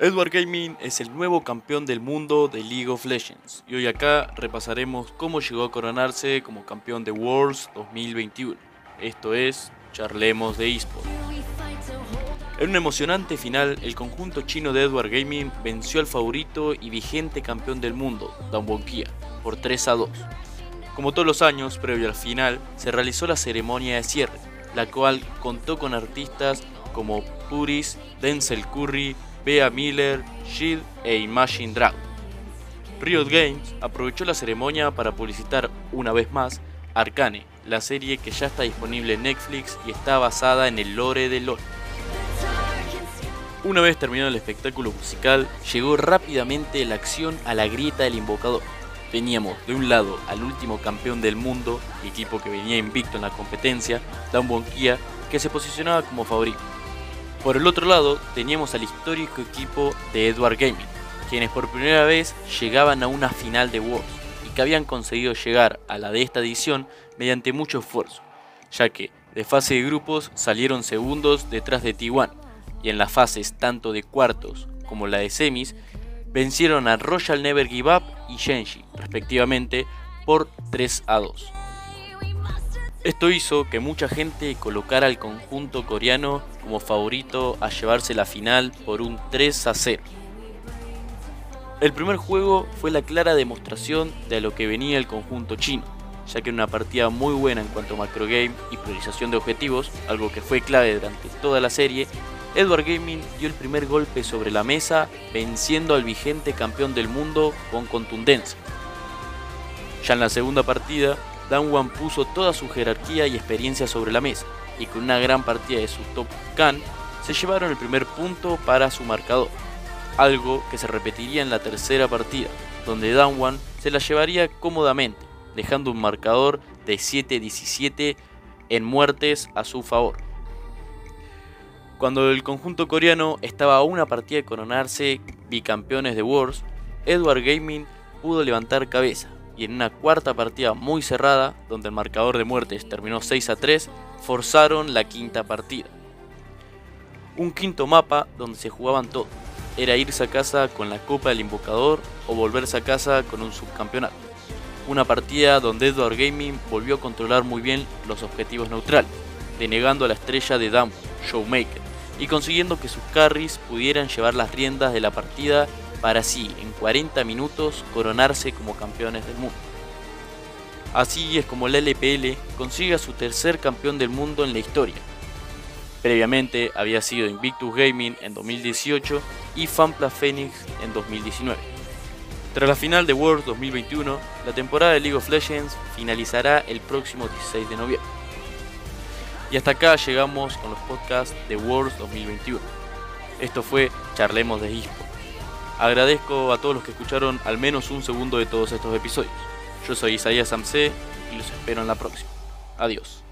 Edward Gaming es el nuevo campeón del mundo de League of Legends y hoy acá repasaremos cómo llegó a coronarse como campeón de Worlds 2021. Esto es, charlemos de eSport. En un emocionante final, el conjunto chino de Edward Gaming venció al favorito y vigente campeón del mundo, Kia, por 3 a 2. Como todos los años, previo al final, se realizó la ceremonia de cierre, la cual contó con artistas como Puris, Denzel Curry, Bea Miller, Shield e Imagine Dragon. Riot Games aprovechó la ceremonia para publicitar una vez más Arcane, la serie que ya está disponible en Netflix y está basada en el lore de LoL. Una vez terminado el espectáculo musical, llegó rápidamente la acción a la grieta del invocador. Teníamos de un lado al último campeón del mundo, equipo que venía invicto en la competencia, Damwon Kia, que se posicionaba como favorito. Por el otro lado, teníamos al histórico equipo de Edward Gaming, quienes por primera vez llegaban a una final de Worlds y que habían conseguido llegar a la de esta edición mediante mucho esfuerzo, ya que de fase de grupos salieron segundos detrás de T1 y en las fases tanto de cuartos como la de semis vencieron a Royal Never Give Up y Genji respectivamente por 3 a 2. Esto hizo que mucha gente colocara al conjunto coreano como favorito a llevarse la final por un 3 a 0. El primer juego fue la clara demostración de lo que venía el conjunto chino, ya que en una partida muy buena en cuanto a macro game y priorización de objetivos, algo que fue clave durante toda la serie, Edward Gaming dio el primer golpe sobre la mesa, venciendo al vigente campeón del mundo con contundencia. Ya en la segunda partida, Danwan puso toda su jerarquía y experiencia sobre la mesa, y con una gran partida de su top Khan, se llevaron el primer punto para su marcador, algo que se repetiría en la tercera partida, donde Danwan se la llevaría cómodamente, dejando un marcador de 7-17 en muertes a su favor. Cuando el conjunto coreano estaba a una partida de coronarse bicampeones de Worlds, Edward Gaming pudo levantar cabeza, y en una cuarta partida muy cerrada, donde el marcador de muertes terminó 6 a 3, forzaron la quinta partida. Un quinto mapa donde se jugaban todo, era irse a casa con la Copa del Invocador o volverse a casa con un subcampeonato. Una partida donde Edward Gaming volvió a controlar muy bien los objetivos neutrales, denegando a la estrella de Dam, Showmaker, y consiguiendo que sus carries pudieran llevar las riendas de la partida para así, en 40 minutos, coronarse como campeones del mundo. Así es como la LPL consigue a su tercer campeón del mundo en la historia. Previamente había sido Invictus Gaming en 2018 y Fanpla Phoenix en 2019. Tras la final de Worlds 2021, la temporada de League of Legends finalizará el próximo 16 de noviembre. Y hasta acá llegamos con los podcasts de Worlds 2021. Esto fue Charlemos de eSports. Agradezco a todos los que escucharon al menos un segundo de todos estos episodios. Yo soy Isaías Samse y los espero en la próxima. Adiós.